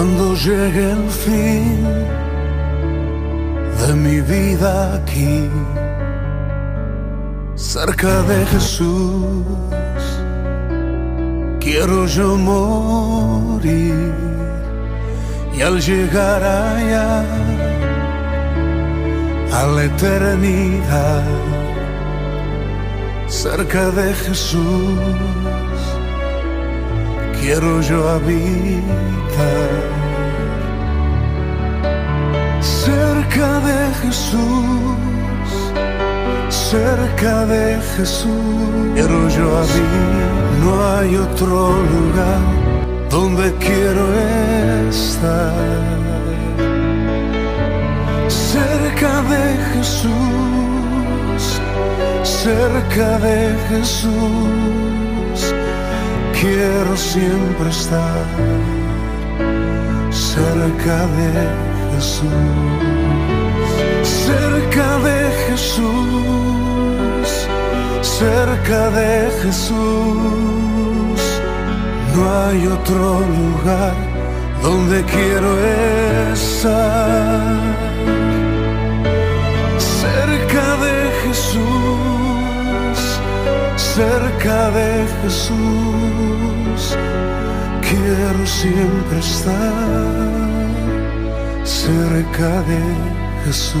Cuando llegue el fin de mi vida aquí, cerca de Jesús, quiero yo morir. Y al llegar allá a la eternidad, cerca de Jesús, quiero yo habitar. Cerca de Jesús, cerca de Jesús, quiero yo habitar. No hay otro lugar donde quiero estar. Cerca de Jesús, cerca de Jesús, quiero siempre estar. Cerca de Jesús, cerca de Jesús, cerca de Jesús. No hay otro lugar donde quiero estar. Cerca de Jesús, quiero siempre estar. Cerca de Jesús.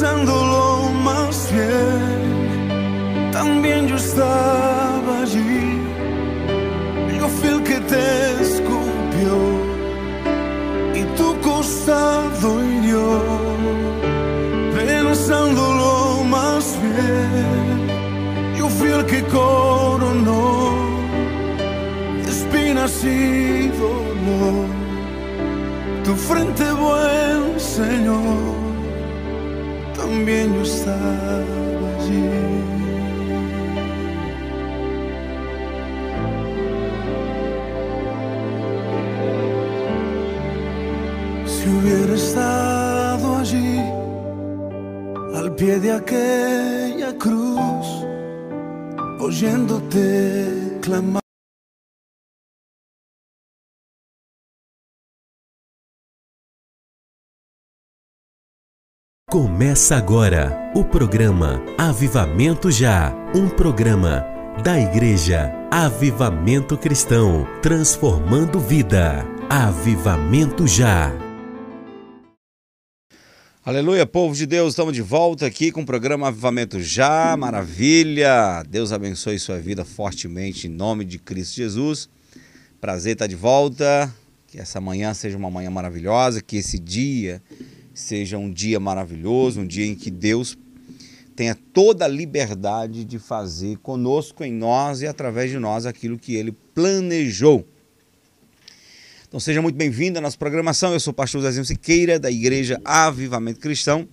Pensándolo más bien, también yo estaba allí. Yo fui el que te escupió y tu costado hirió. Pensándolo más bien, yo fui el que coronó espinas y dolor. Tu frente, buen Señor, yo estaba allí. Si hubiera estado allí, al pie de aquella cruz, oyéndote clamar. Começa agora o programa Avivamento Já, um programa da Igreja Avivamento Cristão, transformando vida. Avivamento Já. Aleluia, povo de Deus, estamos de volta aqui com o programa Avivamento Já, maravilha! Deus abençoe sua vida fortemente em nome de Cristo Jesus. Prazer estar de volta, que essa manhã seja uma manhã maravilhosa, que esse dia seja um dia maravilhoso, um dia em que Deus tenha toda a liberdade de fazer conosco, em nós e através de nós aquilo que Ele planejou. Então seja muito bem-vindo à nossa programação. Eu sou o pastor Zezinho Siqueira, da Igreja Avivamento Cristão.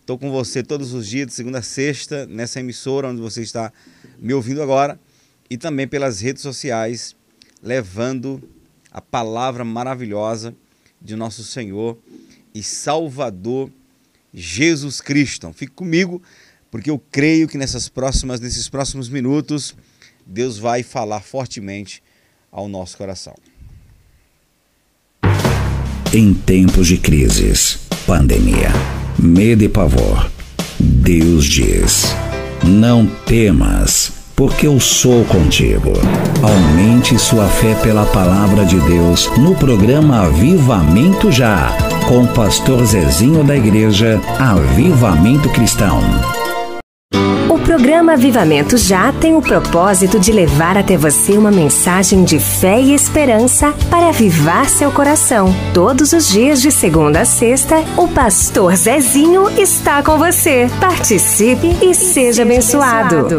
Estou com você todos os dias, de segunda a sexta, nessa emissora onde você está me ouvindo agora e também pelas redes sociais, levando a palavra maravilhosa de nosso Senhor e Salvador Jesus Cristo. Então, fique comigo, porque eu creio que nessas próximas, nesses próximos minutos Deus vai falar fortemente ao nosso coração. Em tempos de crises, pandemia, medo e pavor, Deus diz: Não temas, porque eu sou contigo. Aumente sua fé pela palavra de Deus no programa Avivamento Já, com o pastor Zezinho da Igreja Avivamento Cristão. O programa Avivamento Já tem o propósito de levar até você uma mensagem de fé e esperança para avivar seu coração. Todos os dias, de segunda a sexta, o pastor Zezinho está com você. Participe e, seja abençoado.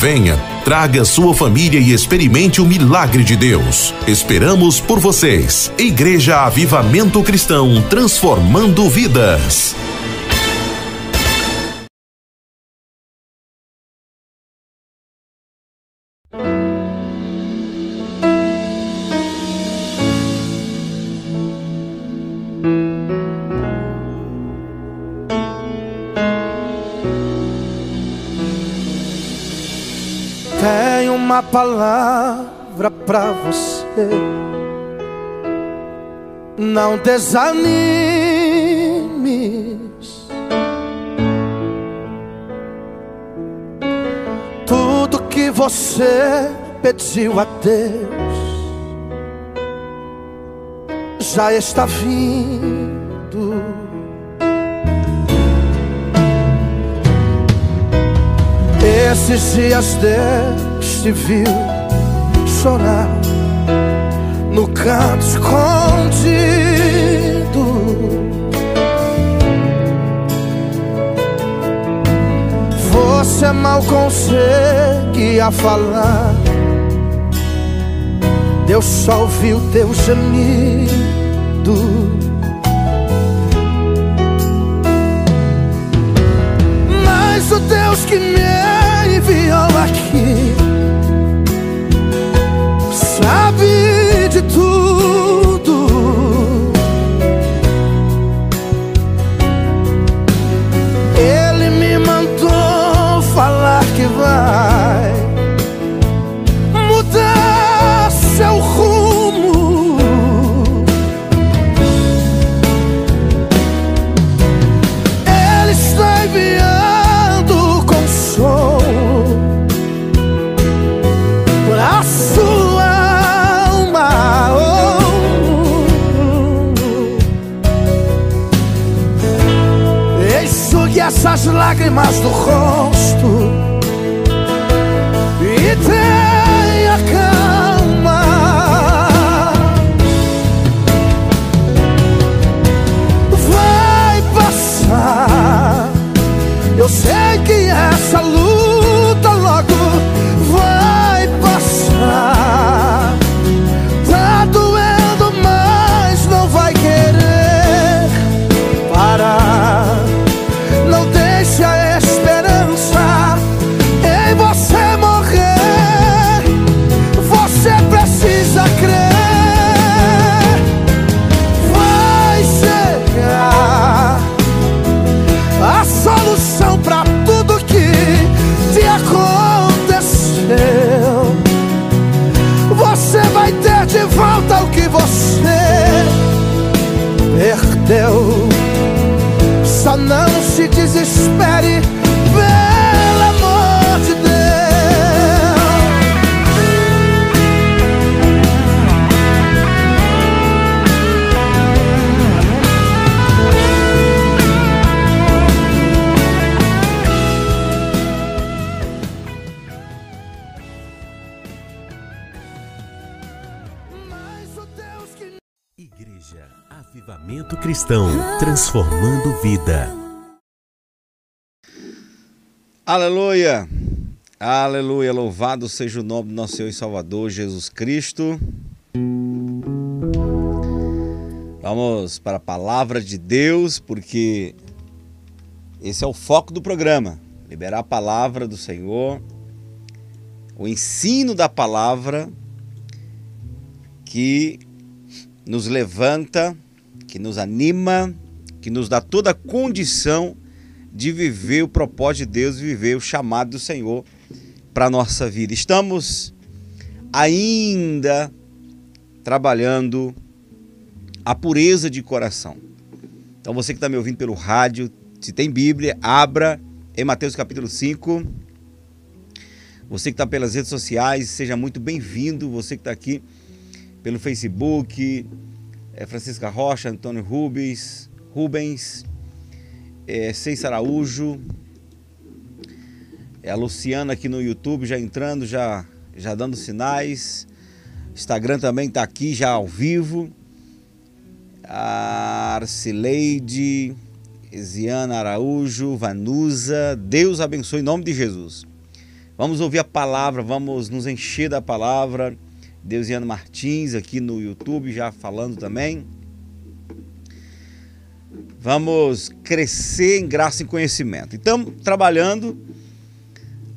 Venha, traga sua família e experimente o milagre de Deus. Esperamos por vocês. Igreja Avivamento Cristão, transformando vidas. Palavra pra você. Não desanimes. Tudo que você pediu a Deus já está vindo. Esses dias Deus te viu chorar no canto escondido. Você mal conseguia falar. Deus só ouviu teu gemido. Mas o Deus que me enviou aqui sabe de tudo. Lágrimas do rosto transformando vida. Aleluia! Aleluia! Louvado seja o nome do nosso Senhor e Salvador Jesus Cristo. Vamos para a palavra de Deus, porque esse é o foco do programa. Liberar a palavra do Senhor, o ensino da palavra que nos levanta, que nos anima, que nos dá toda a condição de viver o propósito de Deus, viver o chamado do Senhor para a nossa vida. Estamos ainda trabalhando a pureza de coração. Então você que está me ouvindo pelo rádio, se tem Bíblia, abra em Mateus capítulo 5. Você que está pelas redes sociais, seja muito bem-vindo. Você que está aqui pelo Facebook, é Francisca Rocha, Antônio Rubens, Rubens, é, Seis Araújo, é a Luciana aqui no YouTube já entrando, já, já dando sinais. Instagram também está aqui já ao vivo. A Arcileide, Ziana Araújo, Vanusa, Deus abençoe em nome de Jesus. Vamos ouvir a palavra, vamos nos encher da palavra. Deusiano Martins aqui no YouTube já falando também. Vamos crescer em graça e conhecimento. Então, trabalhando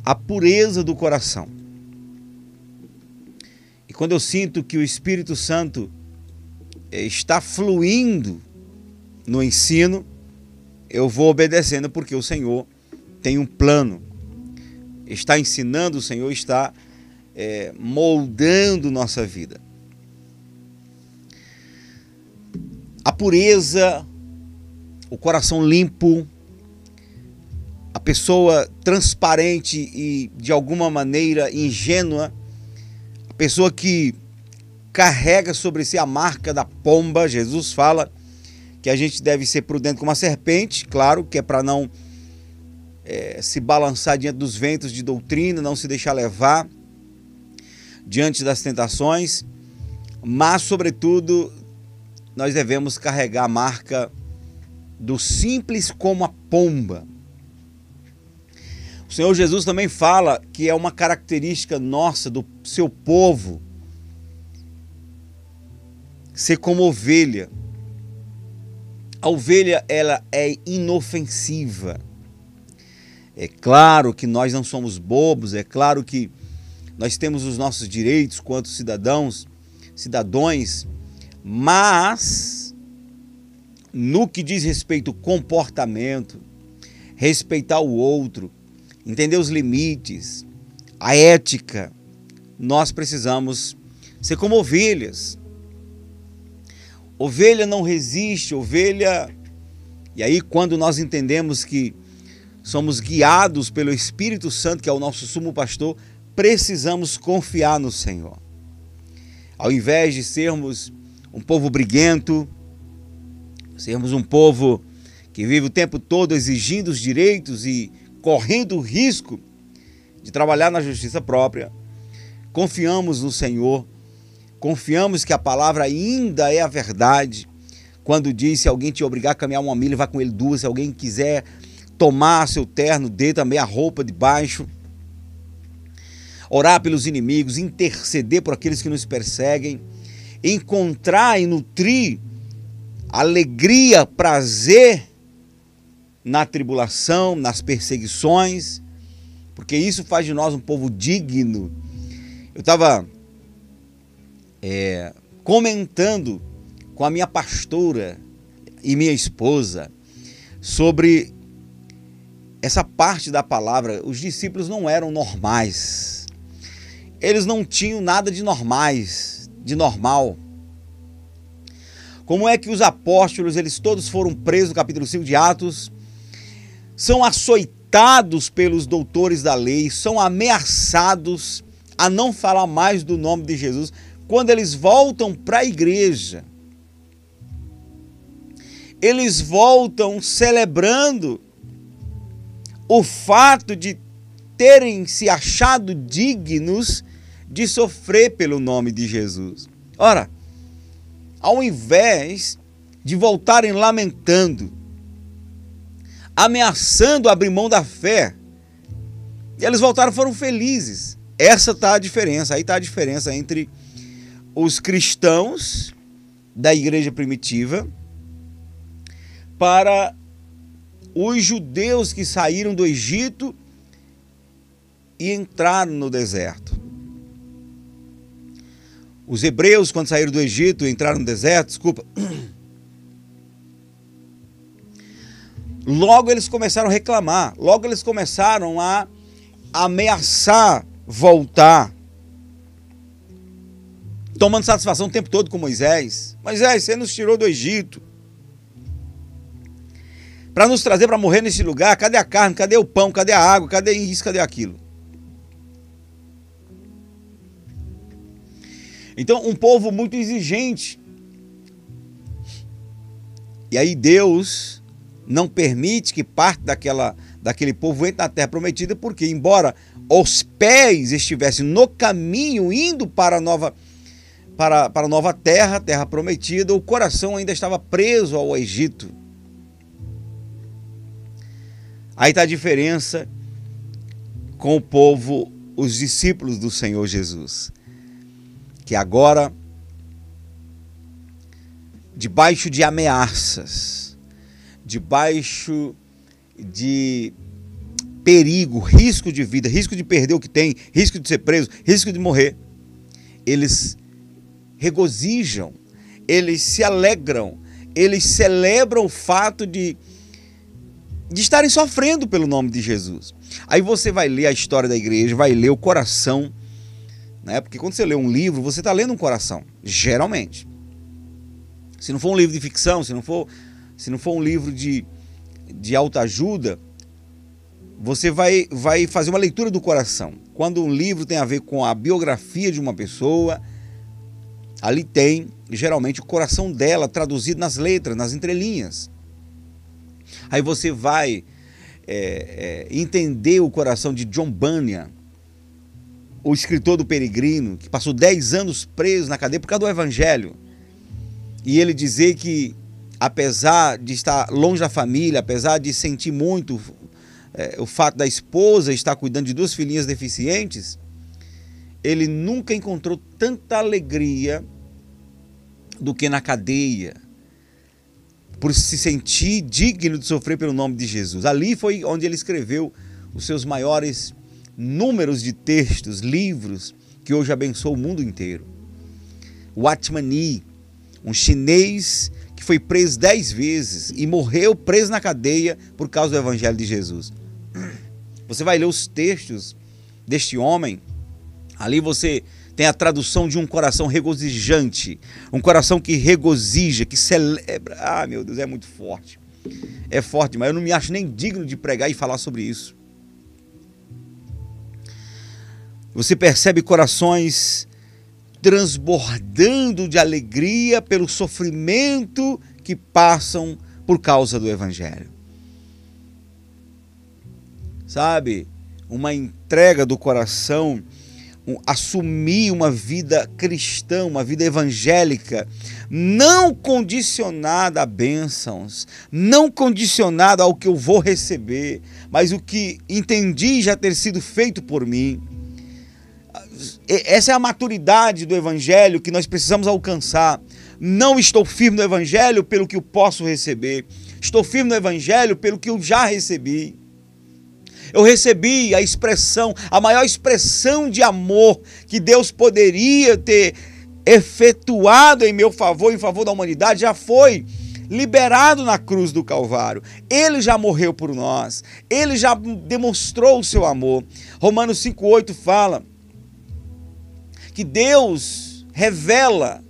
a pureza do coração. E quando eu sinto que o Espírito Santo eh, está fluindo no ensino, eu vou obedecendo porque o Senhor tem um plano. Está ensinando, o Senhor está é, moldando nossa vida. A pureza, o coração limpo, a pessoa transparente e de alguma maneira ingênua, a pessoa que carrega sobre si a marca da pomba, Jesus fala que a gente deve ser prudente como a serpente, claro, que é para não é, se balançar diante dos ventos de doutrina, não se deixar levar diante das tentações, mas, sobretudo, nós devemos carregar a marca do simples como a pomba. O Senhor Jesus também fala que é uma característica nossa, do seu povo, ser como ovelha. A ovelha ela é inofensiva. É claro que nós não somos bobos, é claro que nós temos os nossos direitos quanto cidadãos, cidadãos, mas no que diz respeito ao comportamento, respeitar o outro, entender os limites, a ética, nós precisamos ser como ovelhas. Ovelha não resiste, ovelha. E aí, quando nós entendemos que somos guiados pelo Espírito Santo, que é o nosso sumo pastor, precisamos confiar no Senhor. Ao invés de sermos um povo briguento, sermos um povo que vive o tempo todo exigindo os direitos e correndo o risco de trabalhar na justiça própria, confiamos no Senhor, confiamos que a palavra ainda é a verdade. Quando diz se alguém te obrigar a caminhar uma milha, vá com ele duas. Se alguém quiser tomar seu terno, dê também a roupa de baixo orar pelos inimigos, interceder por aqueles que nos perseguem, encontrar e nutrir alegria, prazer na tribulação, nas perseguições, porque isso faz de nós um povo digno. Eu estava é, comentando com a minha pastora e minha esposa sobre essa parte da palavra. Os discípulos não eram normais eles não tinham nada de normais, de normal. Como é que os apóstolos, eles todos foram presos no capítulo 5 de Atos, são açoitados pelos doutores da lei, são ameaçados a não falar mais do nome de Jesus. Quando eles voltam para a igreja, eles voltam celebrando o fato de terem se achado dignos de sofrer pelo nome de Jesus. Ora, ao invés de voltarem lamentando, ameaçando abrir mão da fé, eles voltaram foram felizes. Essa tá a diferença. Aí tá a diferença entre os cristãos da igreja primitiva para os judeus que saíram do Egito e entraram no deserto. Os hebreus, quando saíram do Egito entraram no deserto, desculpa. Logo eles começaram a reclamar, logo eles começaram a ameaçar voltar. Tomando satisfação o tempo todo com Moisés. Moisés, você nos tirou do Egito. Para nos trazer para morrer nesse lugar, cadê a carne, cadê o pão, cadê a água, cadê isso, cadê aquilo? Então, um povo muito exigente. E aí Deus não permite que parte daquela, daquele povo entre na terra prometida, porque embora os pés estivessem no caminho indo para a nova para, para a nova terra, terra prometida, o coração ainda estava preso ao Egito. Aí está a diferença com o povo, os discípulos do Senhor Jesus que agora, debaixo de ameaças, debaixo de perigo, risco de vida, risco de perder o que tem, risco de ser preso, risco de morrer, eles regozijam, eles se alegram, eles celebram o fato de, de estarem sofrendo pelo nome de Jesus. Aí você vai ler a história da igreja, vai ler o coração né? Porque quando você lê um livro, você está lendo um coração, geralmente. Se não for um livro de ficção, se não for, se não for um livro de, de autoajuda, você vai, vai fazer uma leitura do coração. Quando um livro tem a ver com a biografia de uma pessoa, ali tem geralmente o coração dela traduzido nas letras, nas entrelinhas. Aí você vai é, é, entender o coração de John Bunyan, o escritor do Peregrino, que passou 10 anos preso na cadeia por causa do Evangelho, e ele dizer que, apesar de estar longe da família, apesar de sentir muito é, o fato da esposa estar cuidando de duas filhinhas deficientes, ele nunca encontrou tanta alegria do que na cadeia, por se sentir digno de sofrer pelo nome de Jesus. Ali foi onde ele escreveu os seus maiores números de textos, livros que hoje abençoam o mundo inteiro. Watmani, um chinês que foi preso dez vezes e morreu preso na cadeia por causa do Evangelho de Jesus. Você vai ler os textos deste homem, ali você tem a tradução de um coração regozijante, um coração que regozija, que celebra. Ah, meu Deus, é muito forte. É forte, mas eu não me acho nem digno de pregar e falar sobre isso. Você percebe corações transbordando de alegria pelo sofrimento que passam por causa do Evangelho. Sabe? Uma entrega do coração, um, assumir uma vida cristã, uma vida evangélica, não condicionada a bênçãos, não condicionada ao que eu vou receber, mas o que entendi já ter sido feito por mim essa é a maturidade do evangelho que nós precisamos alcançar. Não estou firme no evangelho pelo que eu posso receber. Estou firme no evangelho pelo que eu já recebi. Eu recebi a expressão, a maior expressão de amor que Deus poderia ter efetuado em meu favor, em favor da humanidade, já foi liberado na cruz do Calvário. Ele já morreu por nós. Ele já demonstrou o seu amor. Romanos 5:8 fala: que Deus revela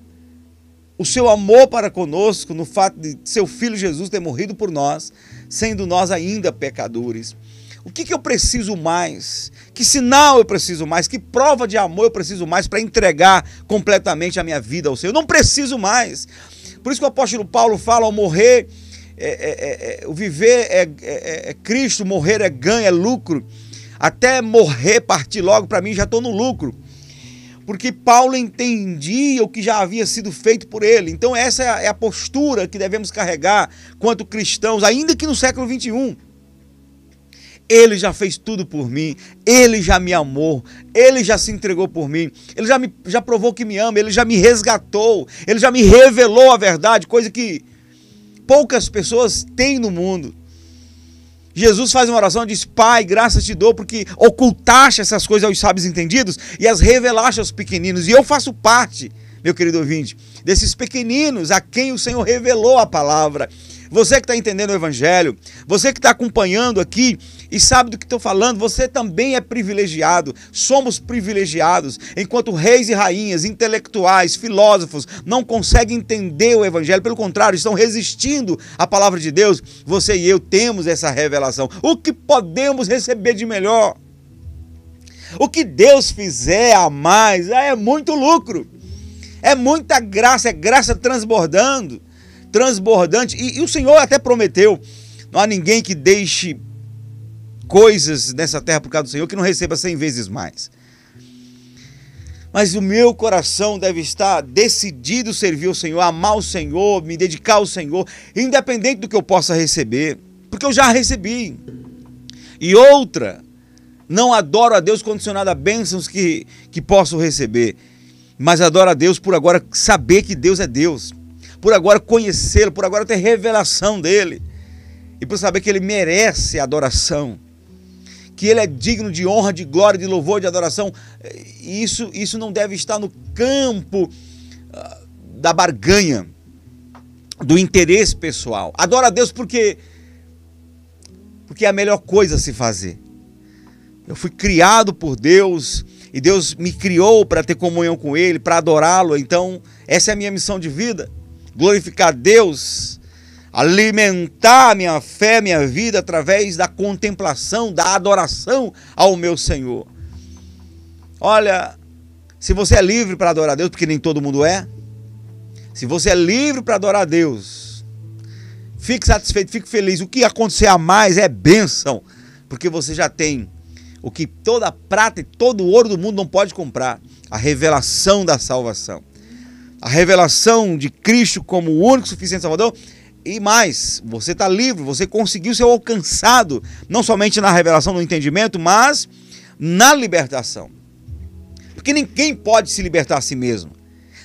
o seu amor para conosco no fato de seu filho Jesus ter morrido por nós, sendo nós ainda pecadores. O que, que eu preciso mais? Que sinal eu preciso mais? Que prova de amor eu preciso mais para entregar completamente a minha vida ao Senhor? Eu não preciso mais. Por isso que o apóstolo Paulo fala: ao morrer, é, é, é, o viver é, é, é Cristo, morrer é ganho, é lucro. Até morrer, partir logo, para mim já estou no lucro porque Paulo entendia o que já havia sido feito por ele. Então, essa é a postura que devemos carregar quanto cristãos, ainda que no século 21. Ele já fez tudo por mim, Ele já me amou, Ele já se entregou por mim, Ele já, me, já provou que me ama, Ele já me resgatou, Ele já me revelou a verdade, coisa que poucas pessoas têm no mundo. Jesus faz uma oração e diz: Pai, graças te dou porque ocultaste essas coisas aos sábios entendidos e as revelaste aos pequeninos. E eu faço parte, meu querido ouvinte, desses pequeninos a quem o Senhor revelou a palavra. Você que está entendendo o Evangelho, você que está acompanhando aqui e sabe do que estou falando, você também é privilegiado. Somos privilegiados. Enquanto reis e rainhas, intelectuais, filósofos não conseguem entender o Evangelho, pelo contrário, estão resistindo à palavra de Deus, você e eu temos essa revelação. O que podemos receber de melhor? O que Deus fizer a mais é muito lucro. É muita graça, é graça transbordando transbordante. E, e o Senhor até prometeu: não há ninguém que deixe coisas nessa terra por causa do Senhor que não receba cem vezes mais. Mas o meu coração deve estar decidido servir o Senhor, amar o Senhor, me dedicar ao Senhor, independente do que eu possa receber, porque eu já recebi. E outra, não adoro a Deus condicionado a bênçãos que, que posso receber, mas adoro a Deus por agora saber que Deus é Deus por agora conhecê-lo, por agora ter revelação dele e por saber que ele merece adoração, que ele é digno de honra, de glória, de louvor, de adoração. Isso, isso não deve estar no campo ah, da barganha, do interesse pessoal. Adora a Deus porque porque é a melhor coisa a se fazer. Eu fui criado por Deus e Deus me criou para ter comunhão com Ele, para adorá-lo. Então, essa é a minha missão de vida glorificar Deus, alimentar minha fé, minha vida através da contemplação, da adoração ao meu Senhor. Olha, se você é livre para adorar a Deus, porque nem todo mundo é, se você é livre para adorar a Deus, fique satisfeito, fique feliz. O que acontecer a mais é bênção, porque você já tem o que toda prata e todo ouro do mundo não pode comprar a revelação da salvação a revelação de Cristo como o único suficiente Salvador. E mais, você está livre, você conseguiu ser alcançado, não somente na revelação do entendimento, mas na libertação. Porque ninguém pode se libertar a si mesmo.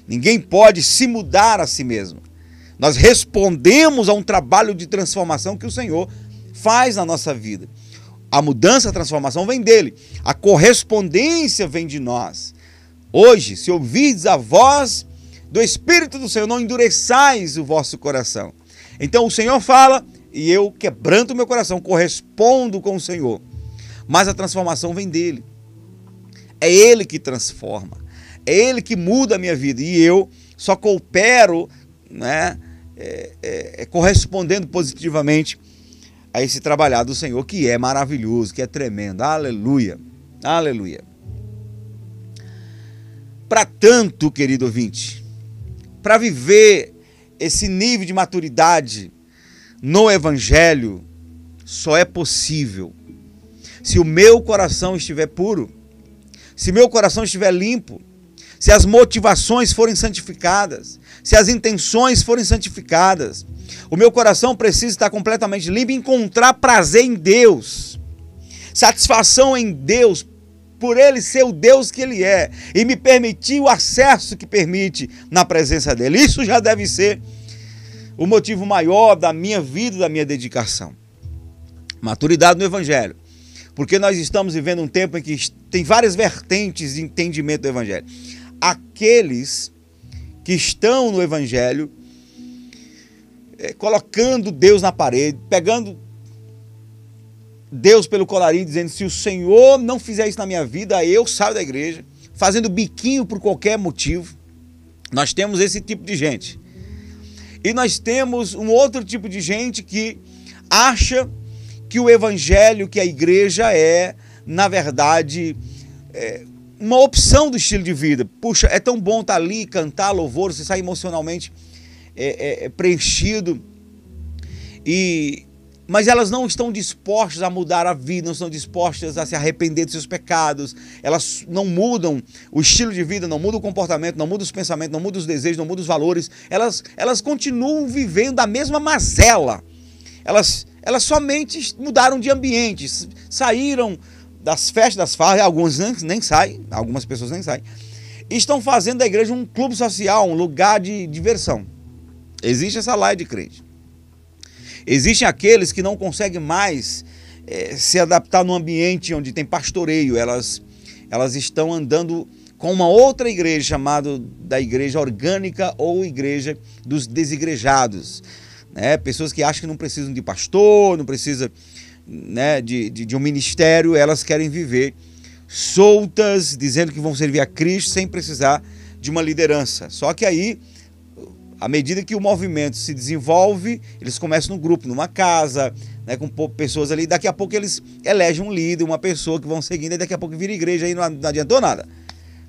Ninguém pode se mudar a si mesmo. Nós respondemos a um trabalho de transformação que o Senhor faz na nossa vida. A mudança, a transformação vem dele. A correspondência vem de nós. Hoje, se ouvides a voz do Espírito do Senhor, não endureçais o vosso coração. Então o Senhor fala e eu quebranto meu coração, correspondo com o Senhor. Mas a transformação vem dele. É ele que transforma. É ele que muda a minha vida. E eu só coopero, né, é, é, é correspondendo positivamente a esse trabalhar do Senhor, que é maravilhoso, que é tremendo. Aleluia. Aleluia. Para tanto, querido ouvinte, para viver esse nível de maturidade no Evangelho, só é possível se o meu coração estiver puro, se meu coração estiver limpo, se as motivações forem santificadas, se as intenções forem santificadas. O meu coração precisa estar completamente limpo e encontrar prazer em Deus, satisfação em Deus, por ele ser o Deus que ele é e me permitir o acesso que permite na presença dele. Isso já deve ser o motivo maior da minha vida, da minha dedicação. Maturidade no Evangelho. Porque nós estamos vivendo um tempo em que tem várias vertentes de entendimento do Evangelho. Aqueles que estão no Evangelho, é, colocando Deus na parede, pegando Deus pelo colarinho, dizendo: se o Senhor não fizer isso na minha vida, eu saio da igreja, fazendo biquinho por qualquer motivo. Nós temos esse tipo de gente. E nós temos um outro tipo de gente que acha que o evangelho, que a igreja é, na verdade, é uma opção do estilo de vida. Puxa, é tão bom estar ali, cantar louvor, você sai emocionalmente é, é, é preenchido. E, mas elas não estão dispostas a mudar a vida, não estão dispostas a se arrepender dos seus pecados, elas não mudam o estilo de vida, não mudam o comportamento, não mudam os pensamentos, não mudam os desejos, não mudam os valores, elas, elas continuam vivendo a mesma mazela. Elas, elas somente mudaram de ambiente, saíram das festas, das farras, alguns nem, nem saem, algumas pessoas nem saem, estão fazendo da igreja um clube social, um lugar de diversão. Existe essa laia de crente. Existem aqueles que não conseguem mais é, se adaptar num ambiente onde tem pastoreio, elas, elas estão andando com uma outra igreja chamada da igreja orgânica ou igreja dos desigrejados. Né? Pessoas que acham que não precisam de pastor, não precisam né, de, de, de um ministério, elas querem viver soltas, dizendo que vão servir a Cristo sem precisar de uma liderança. Só que aí, à medida que o movimento se desenvolve, eles começam no grupo, numa casa, né, com pessoas ali, daqui a pouco eles elegem um líder, uma pessoa que vão seguindo, e daqui a pouco vira igreja, não, não adiantou nada.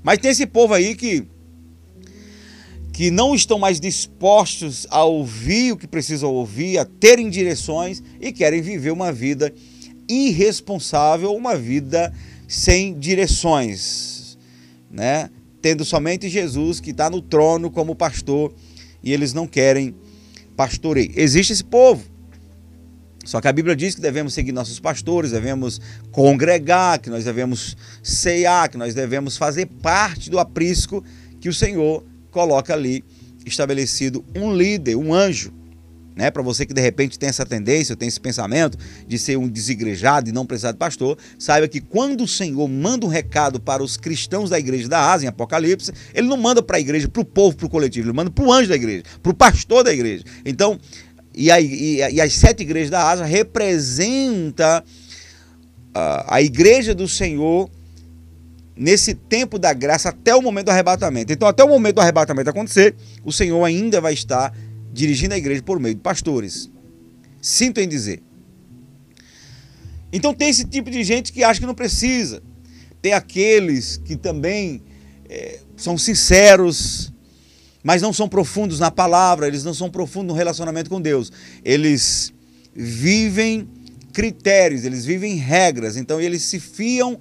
Mas tem esse povo aí que que não estão mais dispostos a ouvir o que precisam ouvir, a terem direções e querem viver uma vida irresponsável, uma vida sem direções, né? Tendo somente Jesus que está no trono como pastor e eles não querem pastoreio. Existe esse povo. Só que a Bíblia diz que devemos seguir nossos pastores, devemos congregar, que nós devemos ceiar, que nós devemos fazer parte do aprisco que o Senhor coloca ali estabelecido um líder, um anjo. Né? Para você que de repente tem essa tendência, tem esse pensamento de ser um desigrejado e não precisar de pastor, saiba que quando o Senhor manda um recado para os cristãos da igreja da Asa, em Apocalipse, ele não manda para a igreja, para o povo, para o coletivo, ele manda para o anjo da igreja, para o pastor da igreja. Então, e, a, e, e as sete igrejas da Asa representa a, a igreja do Senhor nesse tempo da graça até o momento do arrebatamento. Então, até o momento do arrebatamento acontecer, o Senhor ainda vai estar dirigindo a igreja por meio de pastores. Sinto em dizer. Então, tem esse tipo de gente que acha que não precisa. Tem aqueles que também é, são sinceros, mas não são profundos na palavra, eles não são profundos no relacionamento com Deus. Eles vivem critérios, eles vivem regras, então eles se fiam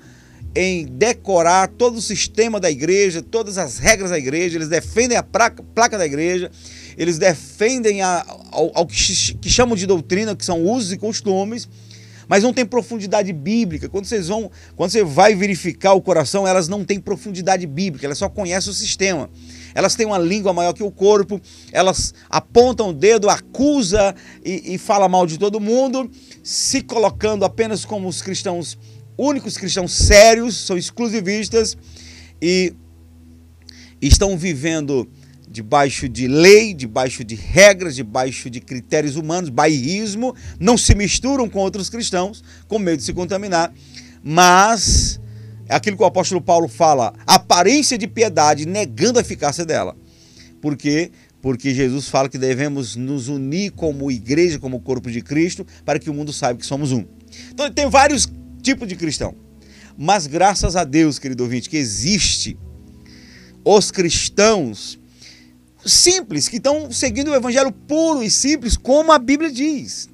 em decorar todo o sistema da igreja, todas as regras da igreja, eles defendem a placa, placa da igreja, eles defendem a, ao, ao que, que chamam de doutrina, que são usos e costumes, mas não tem profundidade bíblica. Quando vocês vão, quando você vai verificar o coração, elas não têm profundidade bíblica, elas só conhecem o sistema elas têm uma língua maior que o corpo, elas apontam o dedo, acusa e, e fala mal de todo mundo, se colocando apenas como os cristãos, únicos cristãos sérios, são exclusivistas e estão vivendo debaixo de lei, debaixo de regras, debaixo de critérios humanos, bairrismo, não se misturam com outros cristãos, com medo de se contaminar, mas é aquilo que o apóstolo Paulo fala, aparência de piedade, negando a eficácia dela. Por quê? Porque Jesus fala que devemos nos unir como igreja, como corpo de Cristo, para que o mundo saiba que somos um. Então tem vários tipos de cristão. Mas graças a Deus, querido ouvinte, que existe os cristãos simples, que estão seguindo o evangelho puro e simples, como a Bíblia diz.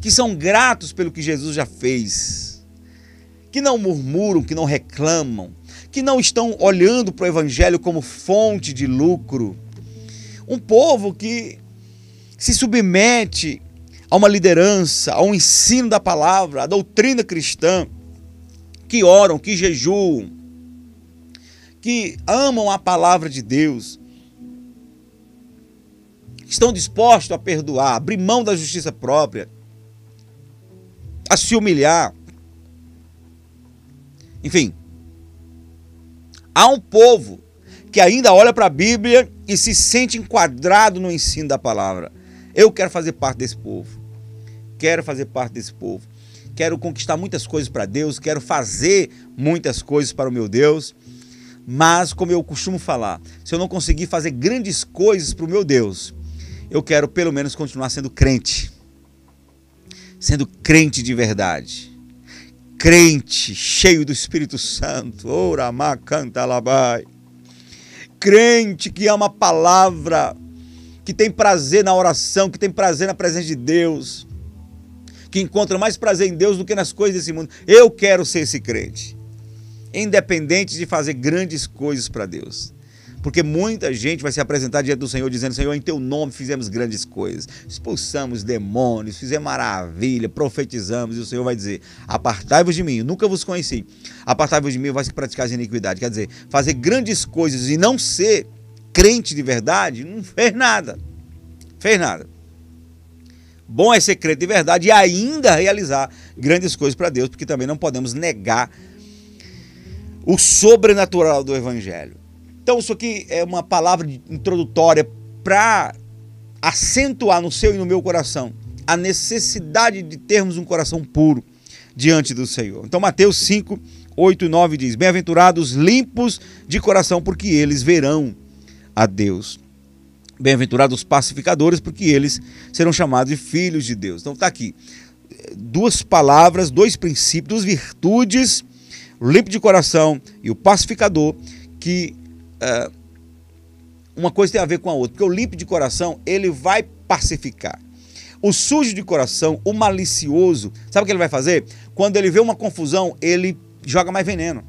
Que são gratos pelo que Jesus já fez que não murmuram, que não reclamam, que não estão olhando para o Evangelho como fonte de lucro. Um povo que se submete a uma liderança, ao ensino da palavra, à doutrina cristã, que oram, que jejuam, que amam a palavra de Deus, estão dispostos a perdoar, abrir mão da justiça própria, a se humilhar, enfim, há um povo que ainda olha para a Bíblia e se sente enquadrado no ensino da palavra. Eu quero fazer parte desse povo. Quero fazer parte desse povo. Quero conquistar muitas coisas para Deus, quero fazer muitas coisas para o meu Deus. Mas, como eu costumo falar, se eu não conseguir fazer grandes coisas para o meu Deus, eu quero pelo menos continuar sendo crente. Sendo crente de verdade crente, cheio do Espírito Santo, oramá, canta, labai. Crente que ama a palavra, que tem prazer na oração, que tem prazer na presença de Deus, que encontra mais prazer em Deus do que nas coisas desse mundo. Eu quero ser esse crente, independente de fazer grandes coisas para Deus. Porque muita gente vai se apresentar diante do Senhor dizendo: Senhor, em teu nome fizemos grandes coisas, expulsamos demônios, fizemos maravilha, profetizamos. E o Senhor vai dizer: Apartai-vos de mim, nunca vos conheci. Apartai-vos de mim, vai se praticar a iniquidade. Quer dizer, fazer grandes coisas e não ser crente de verdade, não fez nada. Fez nada. Bom é ser crente de verdade e ainda realizar grandes coisas para Deus, porque também não podemos negar o sobrenatural do Evangelho. Então, isso aqui é uma palavra introdutória para acentuar no seu e no meu coração a necessidade de termos um coração puro diante do Senhor. Então, Mateus 5, 8 e 9 diz: Bem-aventurados limpos de coração, porque eles verão a Deus. Bem-aventurados pacificadores, porque eles serão chamados de filhos de Deus. Então, está aqui duas palavras, dois princípios, duas virtudes o limpo de coração e o pacificador, que uma coisa tem a ver com a outra. Porque o limpo de coração, ele vai pacificar. O sujo de coração, o malicioso, sabe o que ele vai fazer? Quando ele vê uma confusão, ele joga mais veneno.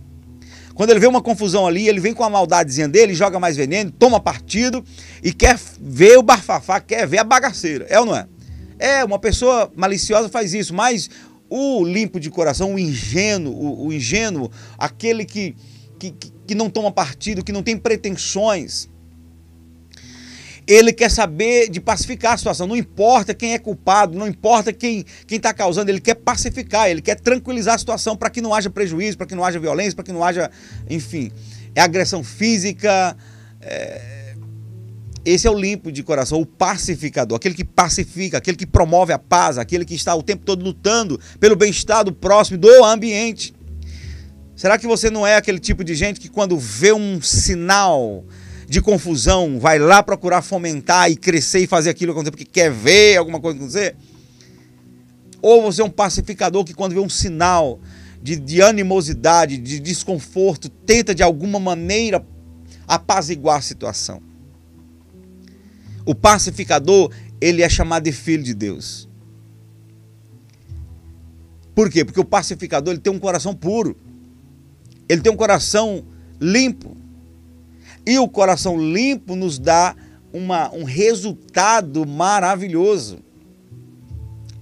Quando ele vê uma confusão ali, ele vem com a maldadezinha dele, joga mais veneno, toma partido e quer ver o barfafá, quer ver a bagaceira. É ou não é? É, uma pessoa maliciosa faz isso, mas o limpo de coração, o ingênuo, o, o ingênuo, aquele que, que, que não toma partido, que não tem pretensões, ele quer saber de pacificar a situação. Não importa quem é culpado, não importa quem está causando, ele quer pacificar, ele quer tranquilizar a situação para que não haja prejuízo, para que não haja violência, para que não haja, enfim, é agressão física. É esse é o limpo de coração, o pacificador, aquele que pacifica, aquele que promove a paz, aquele que está o tempo todo lutando pelo bem-estar do próximo, do ambiente. Será que você não é aquele tipo de gente que, quando vê um sinal de confusão, vai lá procurar fomentar e crescer e fazer aquilo acontecer porque quer ver alguma coisa acontecer? Ou você é um pacificador que, quando vê um sinal de, de animosidade, de desconforto, tenta de alguma maneira apaziguar a situação? O pacificador, ele é chamado de filho de Deus. Por quê? Porque o pacificador ele tem um coração puro. Ele tem um coração limpo. E o coração limpo nos dá uma, um resultado maravilhoso.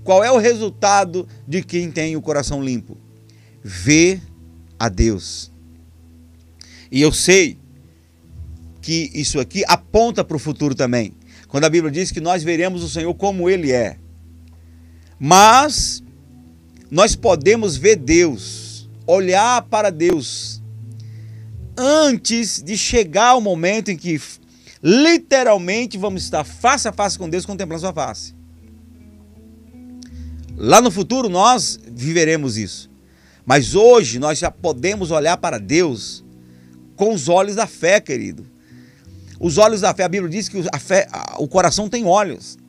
Qual é o resultado de quem tem o coração limpo? Ver a Deus. E eu sei que isso aqui aponta para o futuro também quando a Bíblia diz que nós veremos o Senhor como Ele é. Mas nós podemos ver Deus, olhar para Deus, antes de chegar o momento em que literalmente vamos estar face a face com Deus, contemplando Sua face. Lá no futuro nós viveremos isso. Mas hoje nós já podemos olhar para Deus com os olhos da fé, querido. Os olhos da fé, a Bíblia diz que a fé, o coração tem olhos.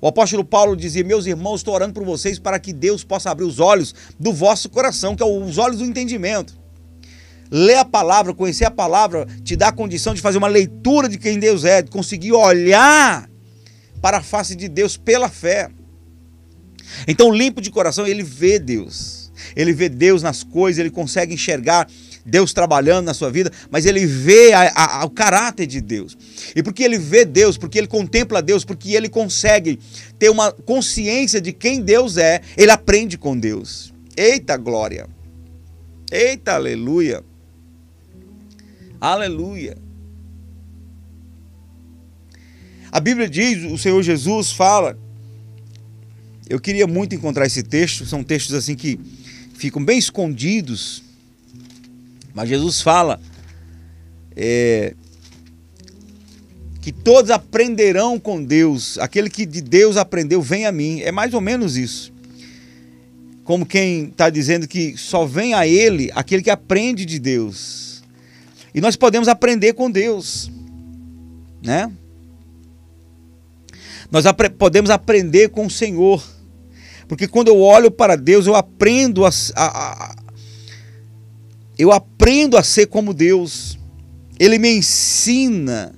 O apóstolo Paulo dizia: Meus irmãos, estou orando por vocês para que Deus possa abrir os olhos do vosso coração, que é os olhos do entendimento. Ler a palavra, conhecer a palavra, te dá a condição de fazer uma leitura de quem Deus é, de conseguir olhar para a face de Deus pela fé. Então, limpo de coração, ele vê Deus. Ele vê Deus nas coisas, ele consegue enxergar Deus trabalhando na sua vida, mas ele vê a, a, o caráter de Deus. E porque ele vê Deus, porque ele contempla Deus, porque ele consegue ter uma consciência de quem Deus é, ele aprende com Deus. Eita glória! Eita aleluia! Aleluia! A Bíblia diz, o Senhor Jesus fala. Eu queria muito encontrar esse texto, são textos assim que ficam bem escondidos mas Jesus fala é, que todos aprenderão com Deus. Aquele que de Deus aprendeu, vem a mim. É mais ou menos isso. Como quem está dizendo que só vem a Ele aquele que aprende de Deus. E nós podemos aprender com Deus, né? Nós podemos aprender com o Senhor. Porque quando eu olho para Deus, eu aprendo a, a, eu aprendo a ser como Deus. Ele me ensina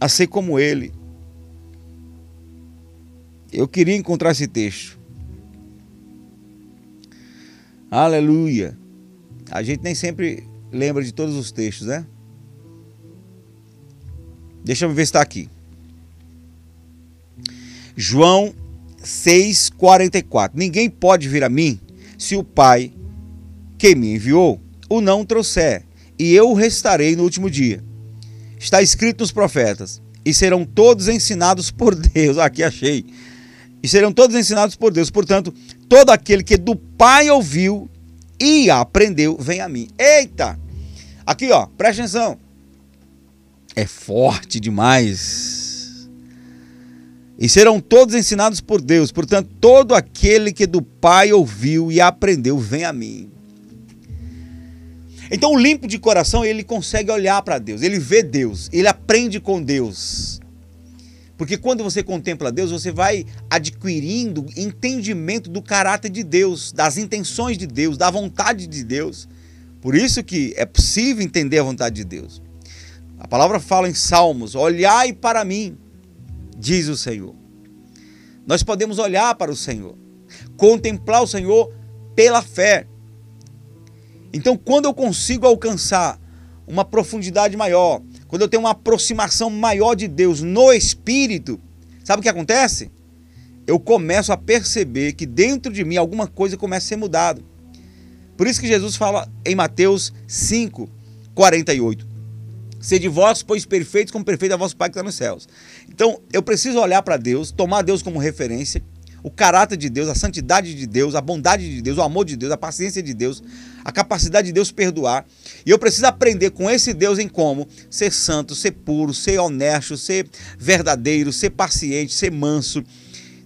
a ser como Ele. Eu queria encontrar esse texto. Aleluia. A gente nem sempre lembra de todos os textos, né? Deixa eu ver se está aqui. João 6,44. Ninguém pode vir a mim se o Pai que me enviou o não trouxer, e eu o restarei no último dia. Está escrito nos profetas: e serão todos ensinados por Deus. Aqui achei. E serão todos ensinados por Deus. Portanto, todo aquele que do Pai ouviu e aprendeu, vem a mim. Eita! Aqui, ó, presta atenção. É forte demais. E serão todos ensinados por Deus. Portanto, todo aquele que do Pai ouviu e aprendeu, vem a mim. Então, o limpo de coração, ele consegue olhar para Deus, ele vê Deus, ele aprende com Deus. Porque quando você contempla Deus, você vai adquirindo entendimento do caráter de Deus, das intenções de Deus, da vontade de Deus. Por isso que é possível entender a vontade de Deus. A palavra fala em Salmos: Olhai para mim, diz o Senhor. Nós podemos olhar para o Senhor, contemplar o Senhor pela fé. Então, quando eu consigo alcançar uma profundidade maior, quando eu tenho uma aproximação maior de Deus no espírito, sabe o que acontece? Eu começo a perceber que dentro de mim alguma coisa começa a ser mudada. Por isso que Jesus fala em Mateus 5, 48. Sede vós, pois perfeitos, como perfeito é vosso Pai que está nos céus. Então, eu preciso olhar para Deus, tomar Deus como referência, o caráter de Deus, a santidade de Deus, a bondade de Deus, o amor de Deus, a paciência de Deus, a capacidade de Deus perdoar. E eu preciso aprender com esse Deus em como ser santo, ser puro, ser honesto, ser verdadeiro, ser paciente, ser manso.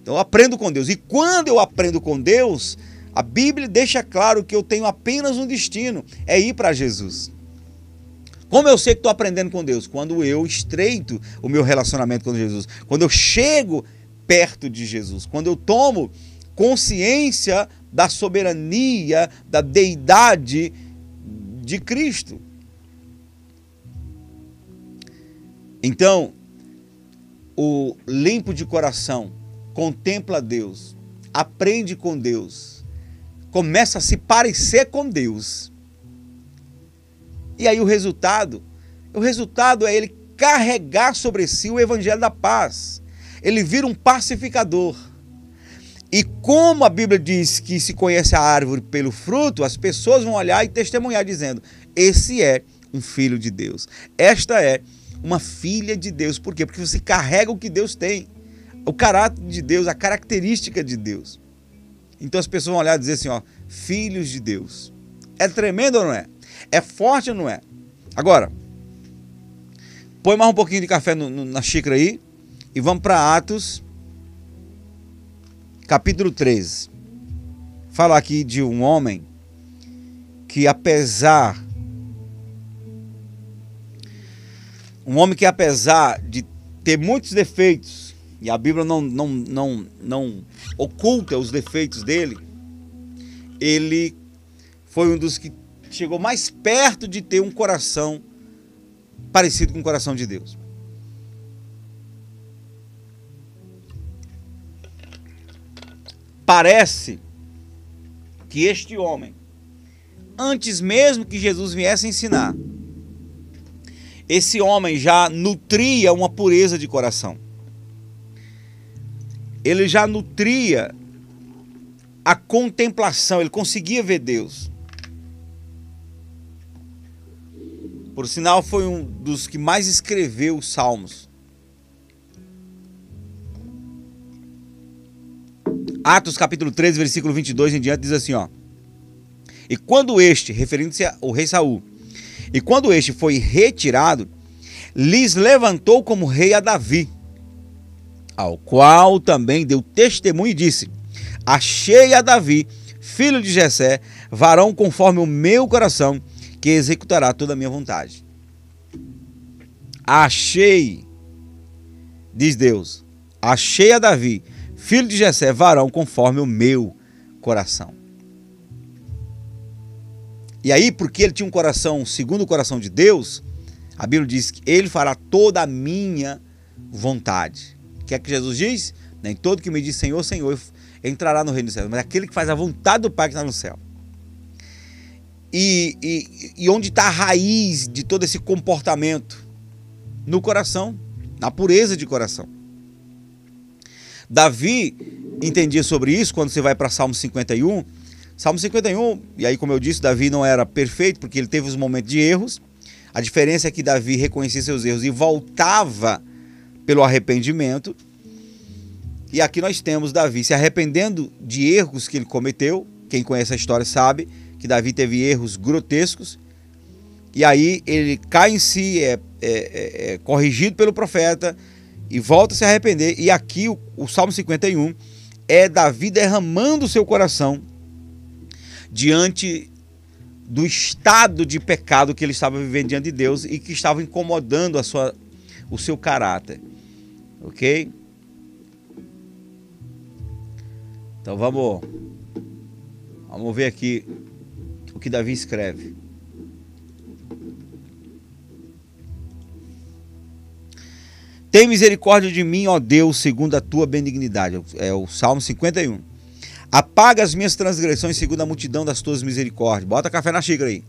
Então eu aprendo com Deus. E quando eu aprendo com Deus, a Bíblia deixa claro que eu tenho apenas um destino: é ir para Jesus. Como eu sei que estou aprendendo com Deus? Quando eu estreito o meu relacionamento com Jesus. Quando eu chego perto de Jesus. Quando eu tomo consciência da soberania, da deidade de Cristo. Então, o limpo de coração contempla Deus, aprende com Deus, começa a se parecer com Deus. E aí o resultado, o resultado é ele carregar sobre si o evangelho da paz. Ele vira um pacificador. E como a Bíblia diz que se conhece a árvore pelo fruto, as pessoas vão olhar e testemunhar dizendo: esse é um filho de Deus. Esta é uma filha de Deus. Por quê? Porque você carrega o que Deus tem, o caráter de Deus, a característica de Deus. Então as pessoas vão olhar e dizer assim: ó, filhos de Deus. É tremendo ou não é? É forte ou não é? Agora, põe mais um pouquinho de café no, no, na xícara aí e vamos para Atos capítulo 13. Fala aqui de um homem que apesar um homem que apesar de ter muitos defeitos, e a Bíblia não, não, não, não oculta os defeitos dele, ele foi um dos que chegou mais perto de ter um coração parecido com o coração de Deus. Parece que este homem, antes mesmo que Jesus viesse ensinar, esse homem já nutria uma pureza de coração. Ele já nutria a contemplação, ele conseguia ver Deus. Por sinal, foi um dos que mais escreveu os salmos. Atos capítulo 13, versículo 22 em diante diz assim, ó: E quando este, referindo-se ao rei Saul, e quando este foi retirado, lhes levantou como rei a Davi, ao qual também deu testemunho e disse: Achei a Davi, filho de Jessé, varão conforme o meu coração, que executará toda a minha vontade. Achei, diz Deus, achei a Davi, filho de Jessé, varão conforme o meu coração. E aí, porque ele tinha um coração segundo o coração de Deus, a Bíblia diz que ele fará toda a minha vontade. O que é que Jesus diz? Nem todo que me diz Senhor, Senhor entrará no reino dos céus, mas aquele que faz a vontade do Pai que está no céu. E, e, e onde está a raiz de todo esse comportamento? No coração na pureza de coração. Davi entendia sobre isso quando você vai para Salmo 51. Salmo 51, e aí, como eu disse, Davi não era perfeito porque ele teve os momentos de erros. A diferença é que Davi reconhecia seus erros e voltava pelo arrependimento. E aqui nós temos Davi se arrependendo de erros que ele cometeu. Quem conhece a história sabe que Davi teve erros grotescos. E aí ele cai em si, é, é, é, é corrigido pelo profeta e volta a se arrepender. E aqui o, o Salmo 51 é Davi derramando o seu coração diante do estado de pecado que ele estava vivendo diante de Deus e que estava incomodando a sua, o seu caráter. Ok? Então vamos, vamos ver aqui o que Davi escreve. Tem misericórdia de mim, ó Deus, segundo a tua benignidade. É o Salmo 51. Apaga as minhas transgressões segundo a multidão das tuas misericórdias. Bota café na xícara aí.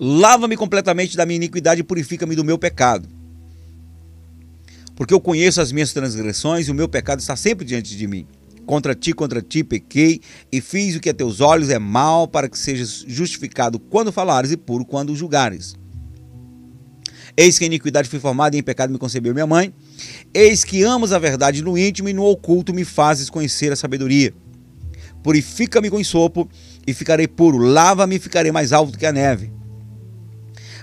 Lava-me completamente da minha iniquidade e purifica-me do meu pecado. Porque eu conheço as minhas transgressões e o meu pecado está sempre diante de mim. Contra ti, contra ti pequei e fiz o que a teus olhos é mal para que sejas justificado quando falares e puro quando julgares. Eis que a iniquidade foi formada e em pecado me concebeu minha mãe. Eis que amas a verdade no íntimo e no oculto me fazes conhecer a sabedoria. Purifica-me com sopo e ficarei puro. Lava-me e ficarei mais alto que a neve.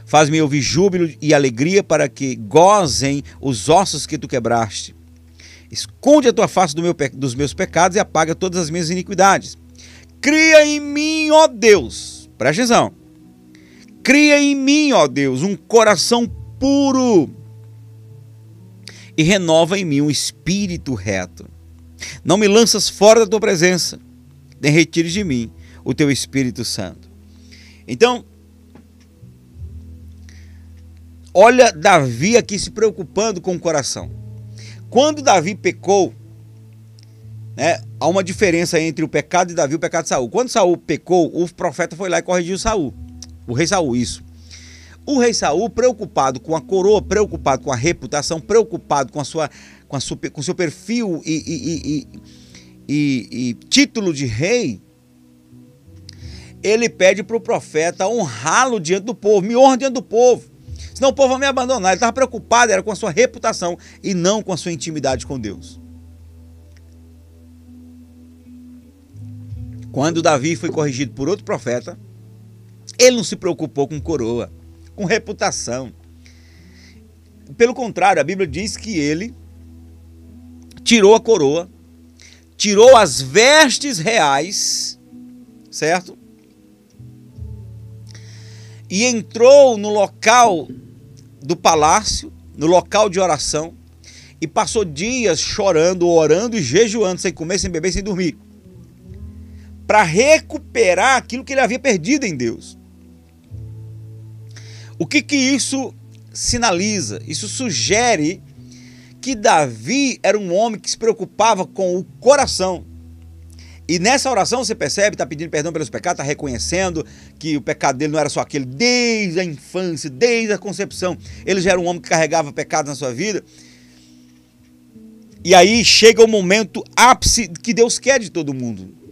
Faz-me ouvir júbilo e alegria para que gozem os ossos que tu quebraste. Esconde a tua face do meu, dos meus pecados e apaga todas as minhas iniquidades. Cria em mim, ó Deus. Presta atenção. Cria em mim, ó Deus, um coração puro e renova em mim um espírito reto. Não me lanças fora da tua presença, nem retires de mim o teu Espírito Santo. Então, olha Davi aqui se preocupando com o coração. Quando Davi pecou, né, há uma diferença entre o pecado de Davi e o pecado de Saul. Quando Saul pecou, o profeta foi lá e corrigiu Saul. O rei Saul, isso. O rei Saul, preocupado com a coroa, preocupado com a reputação, preocupado com a sua, com a sua, com seu perfil e, e, e, e título de rei, ele pede para o profeta honrá-lo diante do povo, me honra diante do povo. Senão o povo vai me abandonar. Ele estava preocupado, era com a sua reputação e não com a sua intimidade com Deus. Quando Davi foi corrigido por outro profeta, ele não se preocupou com coroa com reputação. Pelo contrário, a Bíblia diz que ele tirou a coroa, tirou as vestes reais, certo? E entrou no local do palácio, no local de oração, e passou dias chorando, orando e jejuando, sem comer, sem beber, sem dormir, para recuperar aquilo que ele havia perdido em Deus. O que, que isso sinaliza? Isso sugere que Davi era um homem que se preocupava com o coração. E nessa oração você percebe, está pedindo perdão pelos pecados, está reconhecendo que o pecado dele não era só aquele desde a infância, desde a concepção. Ele já era um homem que carregava pecados na sua vida. E aí chega o momento ápice que Deus quer de todo mundo.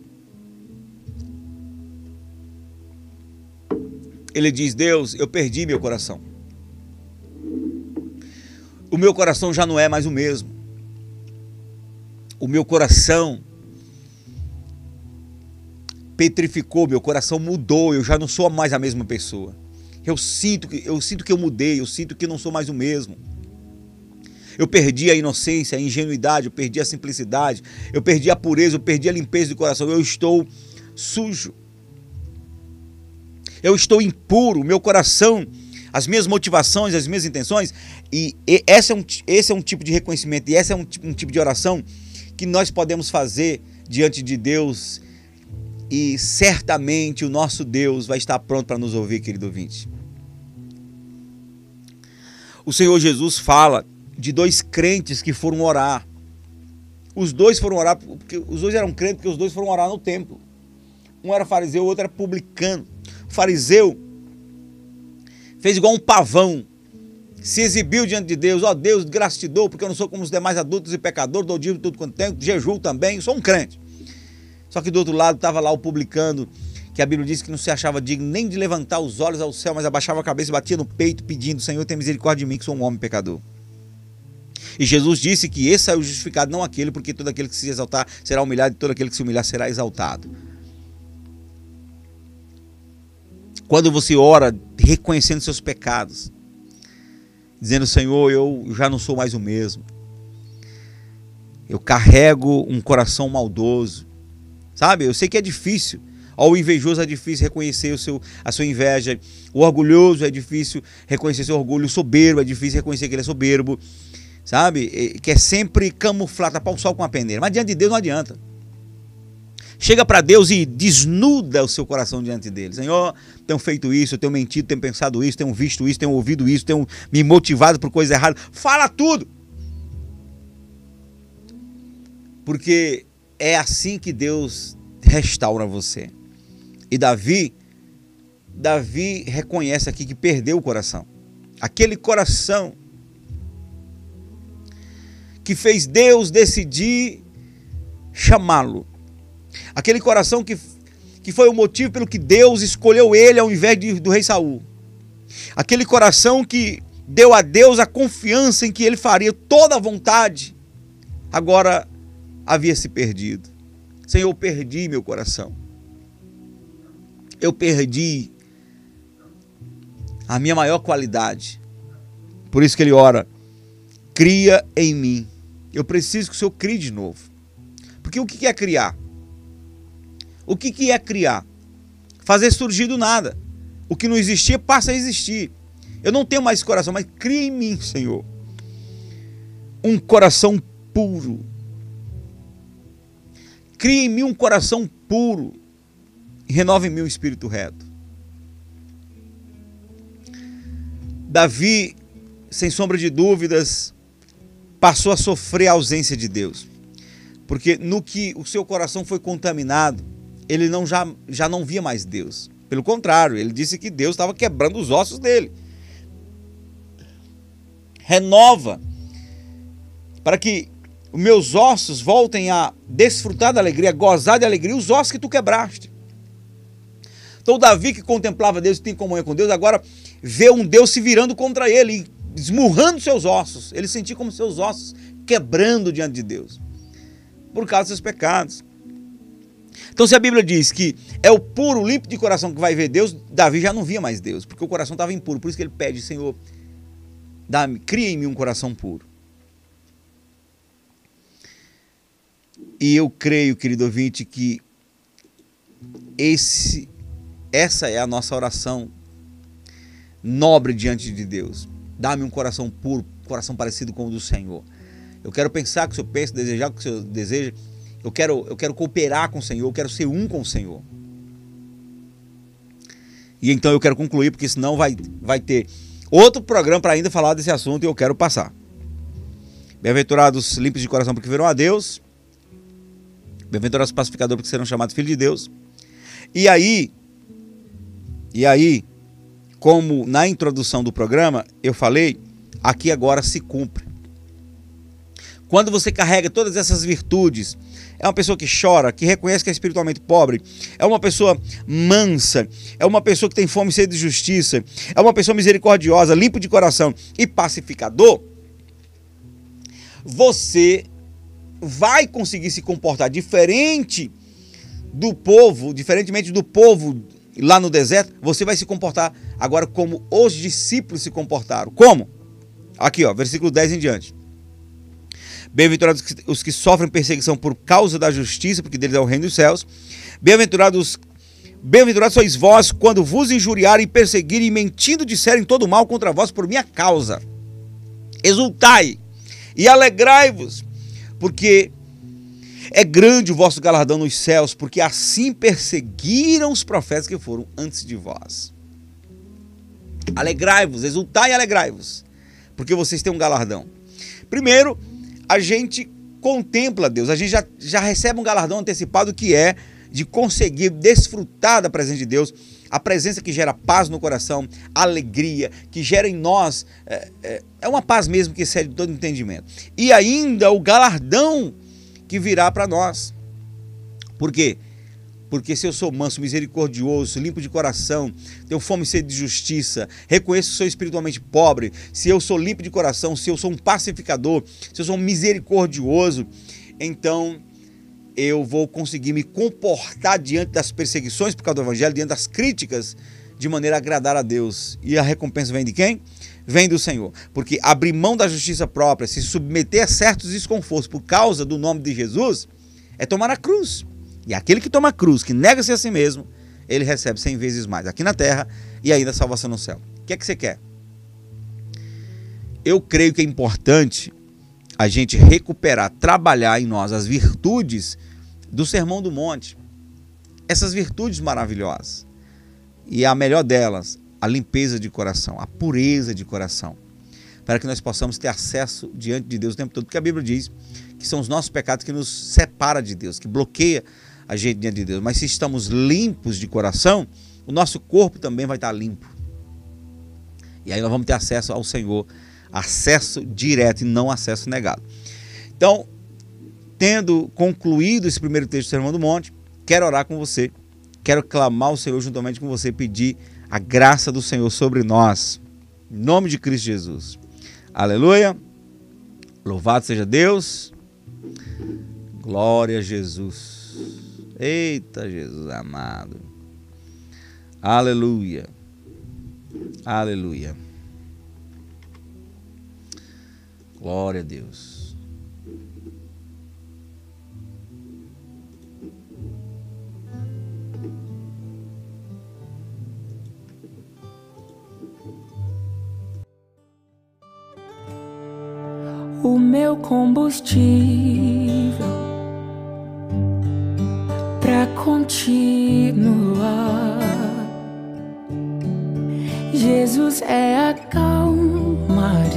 Ele diz: Deus, eu perdi meu coração. O meu coração já não é mais o mesmo. O meu coração petrificou, meu coração mudou, eu já não sou mais a mesma pessoa. Eu sinto que eu sinto que eu mudei, eu sinto que não sou mais o mesmo. Eu perdi a inocência, a ingenuidade, eu perdi a simplicidade, eu perdi a pureza, eu perdi a limpeza do coração. Eu estou sujo eu estou impuro, meu coração, as minhas motivações, as minhas intenções. E esse é um, esse é um tipo de reconhecimento e esse é um, um tipo de oração que nós podemos fazer diante de Deus. E certamente o nosso Deus vai estar pronto para nos ouvir, querido ouvinte. O Senhor Jesus fala de dois crentes que foram orar. Os dois foram orar, porque os dois eram crentes, porque os dois foram orar no templo. Um era fariseu, o outro era publicano fariseu fez igual um pavão se exibiu diante de Deus, ó oh, Deus, graça te dou, porque eu não sou como os demais adultos e pecadores, dou dízimo tudo quanto tenho, jejuo também, sou um crente. Só que do outro lado estava lá o publicano, que a Bíblia diz que não se achava digno nem de levantar os olhos ao céu, mas abaixava a cabeça e batia no peito, pedindo: Senhor, tem misericórdia de mim, que sou um homem pecador. E Jesus disse que esse é o justificado, não aquele, porque todo aquele que se exaltar será humilhado e todo aquele que se humilhar será exaltado. Quando você ora reconhecendo seus pecados, dizendo: Senhor, eu já não sou mais o mesmo. Eu carrego um coração maldoso. Sabe? Eu sei que é difícil. Ao invejoso é difícil reconhecer o seu, a sua inveja. O orgulhoso é difícil reconhecer seu orgulho. O soberbo é difícil reconhecer que ele é soberbo. Sabe? Que é sempre camuflar, tapar o sol com a peneira. Mas diante de Deus não adianta. Chega para Deus e desnuda o seu coração diante dele. Senhor, tenho feito isso, tenho mentido, tenho pensado isso, tenho visto isso, tenho ouvido isso, tenho me motivado por coisa errada. Fala tudo. Porque é assim que Deus restaura você. E Davi, Davi reconhece aqui que perdeu o coração. Aquele coração que fez Deus decidir chamá-lo. Aquele coração que, que foi o motivo pelo que Deus escolheu ele ao invés de, do rei Saul. Aquele coração que deu a Deus a confiança em que ele faria toda a vontade, agora havia se perdido. Senhor, eu perdi meu coração. Eu perdi a minha maior qualidade. Por isso que ele ora: cria em mim. Eu preciso que o Senhor crie de novo. Porque o que é criar? O que, que é criar? Fazer surgir do nada. O que não existia passa a existir. Eu não tenho mais coração, mas cria em mim, Senhor, um coração puro. Cria em mim um coração puro e renova em mim um espírito reto. Davi, sem sombra de dúvidas, passou a sofrer a ausência de Deus. Porque no que o seu coração foi contaminado, ele não já, já não via mais Deus. Pelo contrário, ele disse que Deus estava quebrando os ossos dele. Renova para que meus ossos voltem a desfrutar da alegria, gozar de alegria, os ossos que tu quebraste. Então Davi que contemplava Deus e tem comunhão com Deus, agora vê um Deus se virando contra ele, esmurrando seus ossos. Ele sentia como seus ossos quebrando diante de Deus. Por causa dos seus pecados. Então, se a Bíblia diz que é o puro, limpo de coração que vai ver Deus, Davi já não via mais Deus, porque o coração estava impuro. Por isso que ele pede, Senhor, dá-me, cria em mim um coração puro. E eu creio, querido ouvinte, que esse, essa é a nossa oração nobre diante de Deus. Dá-me um coração puro, coração parecido com o do Senhor. Eu quero pensar que o Senhor pensa, desejar o que o Senhor deseja eu quero, eu quero cooperar com o Senhor, eu quero ser um com o Senhor. E então eu quero concluir, porque senão vai, vai ter outro programa para ainda falar desse assunto e eu quero passar. Bem-aventurados limpos de coração, porque verão a Deus. Bem-aventurados pacificadores, porque serão chamados filhos de Deus. E aí, e aí, como na introdução do programa eu falei, aqui agora se cumpre. Quando você carrega todas essas virtudes, é uma pessoa que chora, que reconhece que é espiritualmente pobre, é uma pessoa mansa, é uma pessoa que tem fome e sede de justiça, é uma pessoa misericordiosa, limpo de coração e pacificador, você vai conseguir se comportar diferente do povo, diferentemente do povo lá no deserto, você vai se comportar agora como os discípulos se comportaram. Como? Aqui, ó, versículo 10 em diante. Bem-aventurados os que sofrem perseguição por causa da justiça, porque deles é o reino dos céus. Bem-aventurados Bem-aventurados sois vós quando vos injuriarem, perseguirem e mentindo disserem todo mal contra vós por minha causa. Exultai e alegrai-vos, porque é grande o vosso galardão nos céus, porque assim perseguiram os profetas que foram antes de vós. Alegrai-vos, exultai e alegrai-vos, porque vocês têm um galardão. Primeiro, a gente contempla Deus, a gente já, já recebe um galardão antecipado que é de conseguir desfrutar da presença de Deus, a presença que gera paz no coração, alegria, que gera em nós, é, é, é uma paz mesmo que excede todo entendimento. E ainda o galardão que virá para nós. Por quê? Porque se eu sou manso, misericordioso, limpo de coração, tenho fome e sede de justiça, reconheço que sou espiritualmente pobre, se eu sou limpo de coração, se eu sou um pacificador, se eu sou um misericordioso, então eu vou conseguir me comportar diante das perseguições por causa do evangelho, diante das críticas, de maneira a agradar a Deus. E a recompensa vem de quem? Vem do Senhor. Porque abrir mão da justiça própria, se submeter a certos desconfortos por causa do nome de Jesus, é tomar a cruz. E aquele que toma a cruz, que nega-se a si mesmo, ele recebe cem vezes mais aqui na terra e ainda salvação no céu. O que é que você quer? Eu creio que é importante a gente recuperar, trabalhar em nós as virtudes do Sermão do Monte. Essas virtudes maravilhosas. E a melhor delas, a limpeza de coração, a pureza de coração. Para que nós possamos ter acesso diante de Deus o tempo todo. Porque a Bíblia diz que são os nossos pecados que nos separa de Deus, que bloqueia a gente diante de Deus. Mas se estamos limpos de coração, o nosso corpo também vai estar limpo. E aí nós vamos ter acesso ao Senhor, acesso direto e não acesso negado. Então, tendo concluído esse primeiro texto do Sermão do Monte, quero orar com você, quero clamar ao Senhor juntamente com você, pedir a graça do Senhor sobre nós, em nome de Cristo Jesus. Aleluia. Louvado seja Deus. Glória a Jesus. Eita Jesus amado. Aleluia. Aleluia. Glória a Deus. O meu combustível pra continuar. Jesus é a calmaria,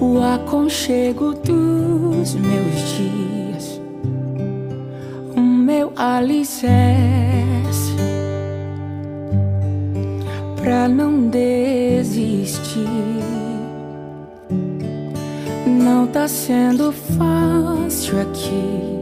o aconchego dos meus dias, o meu alicerce pra não desistir. Não tá sendo fácil aqui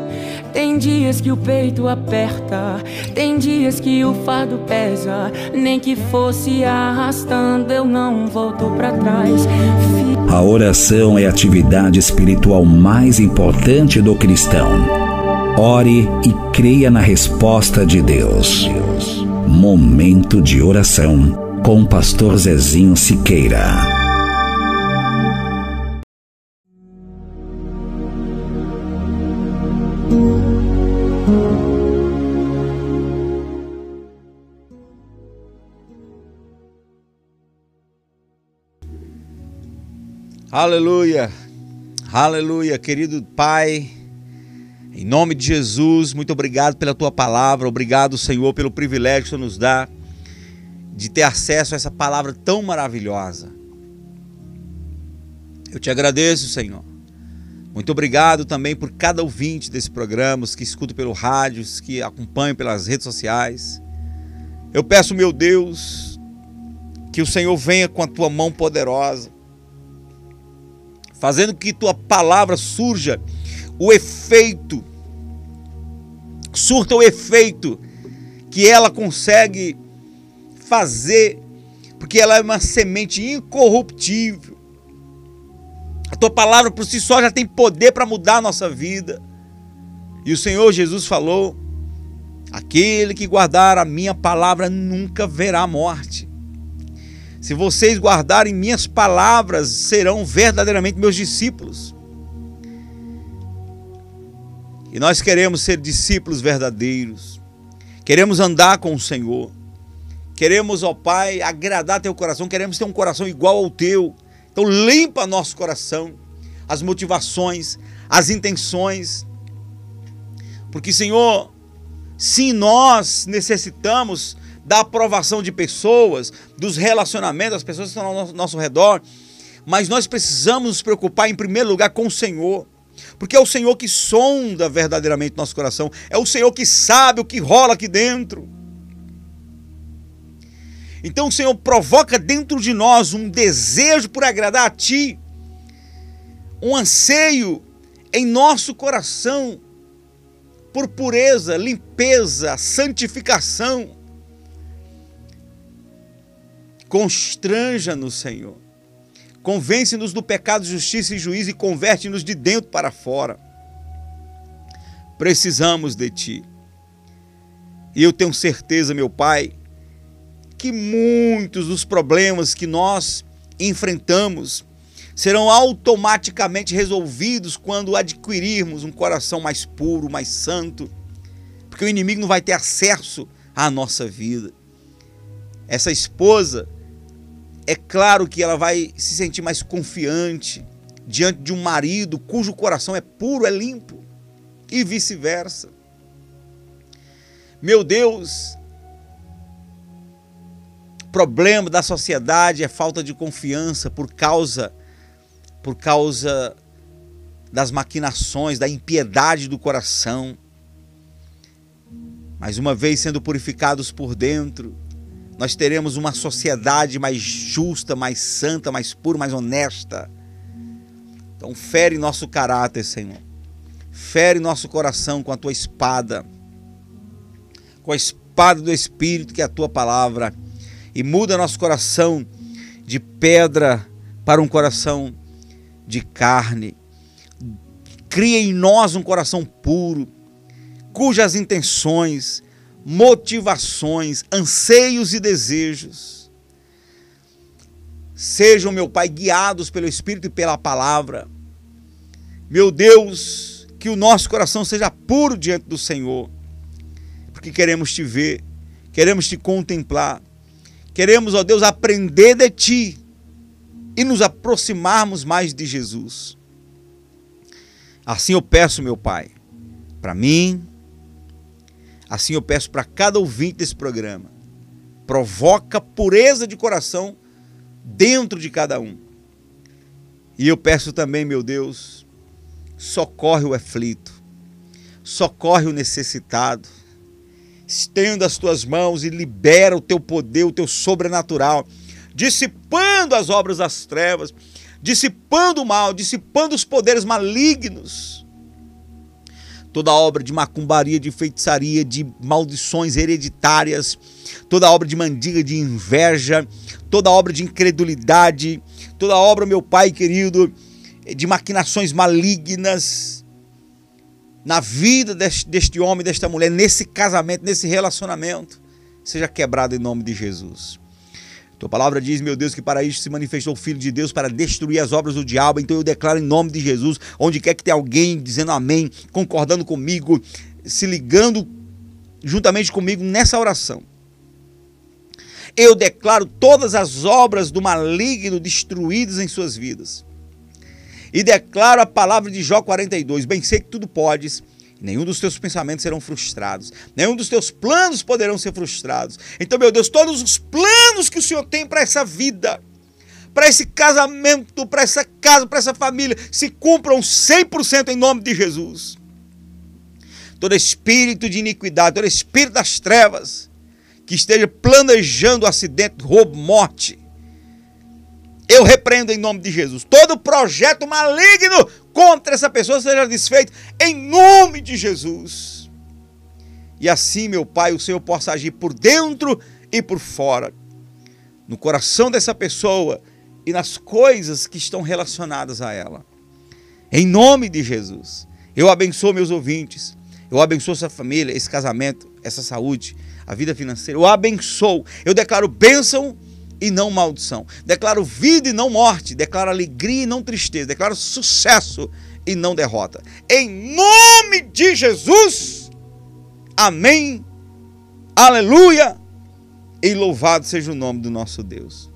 Tem dias que o peito aperta, tem dias que o fardo pesa. Nem que fosse arrastando, eu não volto para trás. A oração é a atividade espiritual mais importante do cristão. Ore e creia na resposta de Deus. Momento de oração com o pastor Zezinho Siqueira. Aleluia, aleluia, querido Pai, em nome de Jesus, muito obrigado pela tua palavra, obrigado, Senhor, pelo privilégio que tu nos dá de ter acesso a essa palavra tão maravilhosa. Eu te agradeço, Senhor. Muito obrigado também por cada ouvinte desse programa, os que escutam pelo rádio, os que acompanham pelas redes sociais. Eu peço, meu Deus, que o Senhor venha com a tua mão poderosa fazendo que tua palavra surja o efeito, surta o efeito que ela consegue fazer, porque ela é uma semente incorruptível. A tua palavra por si só já tem poder para mudar a nossa vida. E o Senhor Jesus falou: aquele que guardar a minha palavra nunca verá morte. Se vocês guardarem minhas palavras, serão verdadeiramente meus discípulos. E nós queremos ser discípulos verdadeiros. Queremos andar com o Senhor. Queremos, ó Pai, agradar teu coração. Queremos ter um coração igual ao teu. Então limpa nosso coração, as motivações, as intenções, Porque, Senhor, sim, nós necessitamos da aprovação de pessoas, dos relacionamentos, das pessoas que estão ao nosso, nosso redor, mas nós precisamos nos preocupar em primeiro lugar com o Senhor. Porque é o Senhor que sonda verdadeiramente nosso coração, é o Senhor que sabe o que rola aqui dentro. Então o Senhor provoca dentro de nós um desejo por agradar a Ti, um anseio em nosso coração por pureza, limpeza, santificação. Constranja-nos, Senhor. Convence-nos do pecado, justiça e juízo e converte-nos de dentro para fora. Precisamos de Ti. E eu tenho certeza, meu Pai, que muitos dos problemas que nós enfrentamos serão automaticamente resolvidos quando adquirirmos um coração mais puro, mais santo, porque o inimigo não vai ter acesso à nossa vida. Essa esposa, é claro que ela vai se sentir mais confiante diante de um marido cujo coração é puro, é limpo, e vice-versa. Meu Deus, problema da sociedade é falta de confiança por causa por causa das maquinações, da impiedade do coração. Mas uma vez sendo purificados por dentro, nós teremos uma sociedade mais justa, mais santa, mais pura, mais honesta. Então, fere nosso caráter, Senhor. Fere nosso coração com a tua espada, com a espada do Espírito, que é a tua palavra e muda nosso coração de pedra para um coração de carne. Cria em nós um coração puro, cujas intenções, motivações, anseios e desejos sejam, meu Pai, guiados pelo Espírito e pela palavra. Meu Deus, que o nosso coração seja puro diante do Senhor, porque queremos te ver, queremos te contemplar Queremos, ó Deus, aprender de Ti e nos aproximarmos mais de Jesus. Assim eu peço, meu Pai, para mim, assim eu peço para cada ouvinte desse programa. Provoca pureza de coração dentro de cada um. E eu peço também, meu Deus, socorre o aflito, socorre o necessitado estenda as tuas mãos e libera o teu poder, o teu sobrenatural, dissipando as obras das trevas, dissipando o mal, dissipando os poderes malignos. Toda obra de macumbaria, de feitiçaria, de maldições hereditárias, toda obra de mandiga, de inveja, toda obra de incredulidade, toda obra, meu Pai querido, de maquinações malignas, na vida deste, deste homem, desta mulher, nesse casamento, nesse relacionamento, seja quebrado em nome de Jesus. Tua palavra diz, meu Deus, que para isto se manifestou o Filho de Deus para destruir as obras do diabo. Então eu declaro em nome de Jesus, onde quer que tenha alguém dizendo amém, concordando comigo, se ligando juntamente comigo nessa oração. Eu declaro todas as obras do maligno destruídas em suas vidas e declaro a palavra de Jó 42: Bem sei que tudo podes, nenhum dos teus pensamentos serão frustrados, nenhum dos teus planos poderão ser frustrados. Então, meu Deus, todos os planos que o Senhor tem para essa vida, para esse casamento, para essa casa, para essa família, se cumpram 100% em nome de Jesus. Todo espírito de iniquidade, todo espírito das trevas que esteja planejando acidente, roubo, morte, eu repreendo em nome de Jesus. Todo projeto maligno contra essa pessoa seja desfeito em nome de Jesus. E assim, meu Pai, o Senhor possa agir por dentro e por fora, no coração dessa pessoa e nas coisas que estão relacionadas a ela. Em nome de Jesus. Eu abençoo meus ouvintes. Eu abençoo essa família, esse casamento, essa saúde, a vida financeira. Eu abençoo. Eu declaro bênção e não maldição. Declaro vida e não morte. Declaro alegria e não tristeza. Declaro sucesso e não derrota. Em nome de Jesus. Amém. Aleluia. E louvado seja o nome do nosso Deus.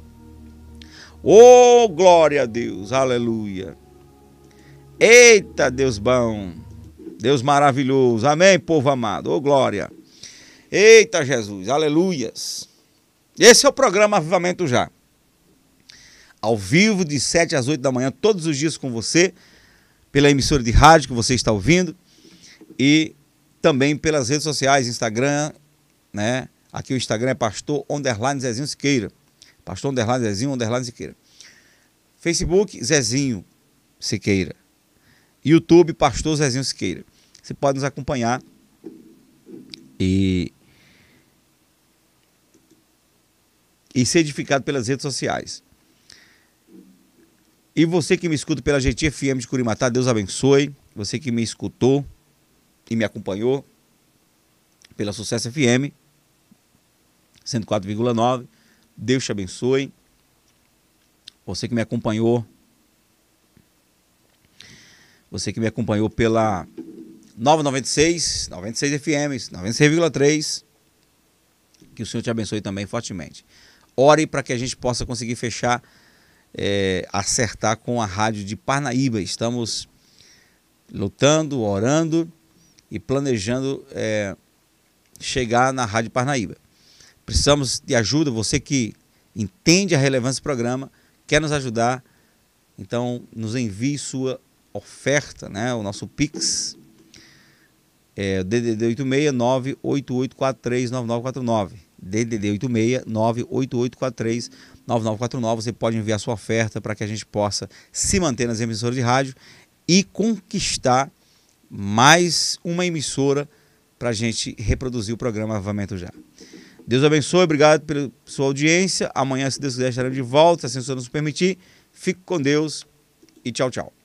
Oh, glória a Deus. Aleluia. Eita, Deus bom. Deus maravilhoso. Amém, povo amado. Ô, glória. Eita, Jesus. Aleluias. Esse é o programa Avivamento Já. Ao vivo, de 7 às 8 da manhã, todos os dias com você, pela emissora de rádio que você está ouvindo e também pelas redes sociais, Instagram, né? Aqui o Instagram é pastor underline Zezinho Siqueira. Pastor underline Zezinho underline Siqueira. Facebook, Zezinho Siqueira. YouTube, pastor Zezinho Siqueira. Você pode nos acompanhar e e ser edificado pelas redes sociais. E você que me escuta pela GT FM de Curimatá, Deus abençoe. Você que me escutou e me acompanhou pela Sucesso FM 104,9. Deus te abençoe. Você que me acompanhou você que me acompanhou pela 996, 96 FM, 96,3. Que o Senhor te abençoe também fortemente. Ore para que a gente possa conseguir fechar, é, acertar com a rádio de Parnaíba. Estamos lutando, orando e planejando é, chegar na Rádio Parnaíba. Precisamos de ajuda, você que entende a relevância do programa, quer nos ajudar, então nos envie sua oferta, né? o nosso Pix, é DDD 86 98843 9949. DDD 86 98843 9949. Você pode enviar sua oferta para que a gente possa se manter nas emissoras de rádio e conquistar mais uma emissora para a gente reproduzir o programa Avamento Já. Deus abençoe, obrigado pela sua audiência. Amanhã, se Deus quiser, estaremos de volta, se o nos permitir. Fique com Deus e tchau, tchau.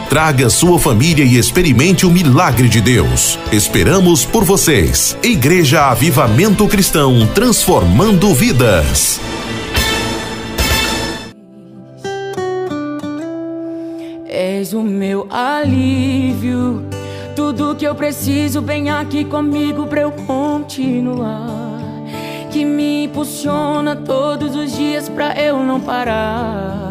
traga sua família e experimente o milagre de Deus. Esperamos por vocês. Igreja Avivamento Cristão, transformando vidas. És o meu alívio. Tudo que eu preciso, vem aqui comigo pra eu continuar. Que me impulsiona todos os dias pra eu não parar.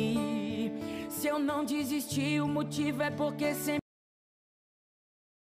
Desistir, o motivo é porque sempre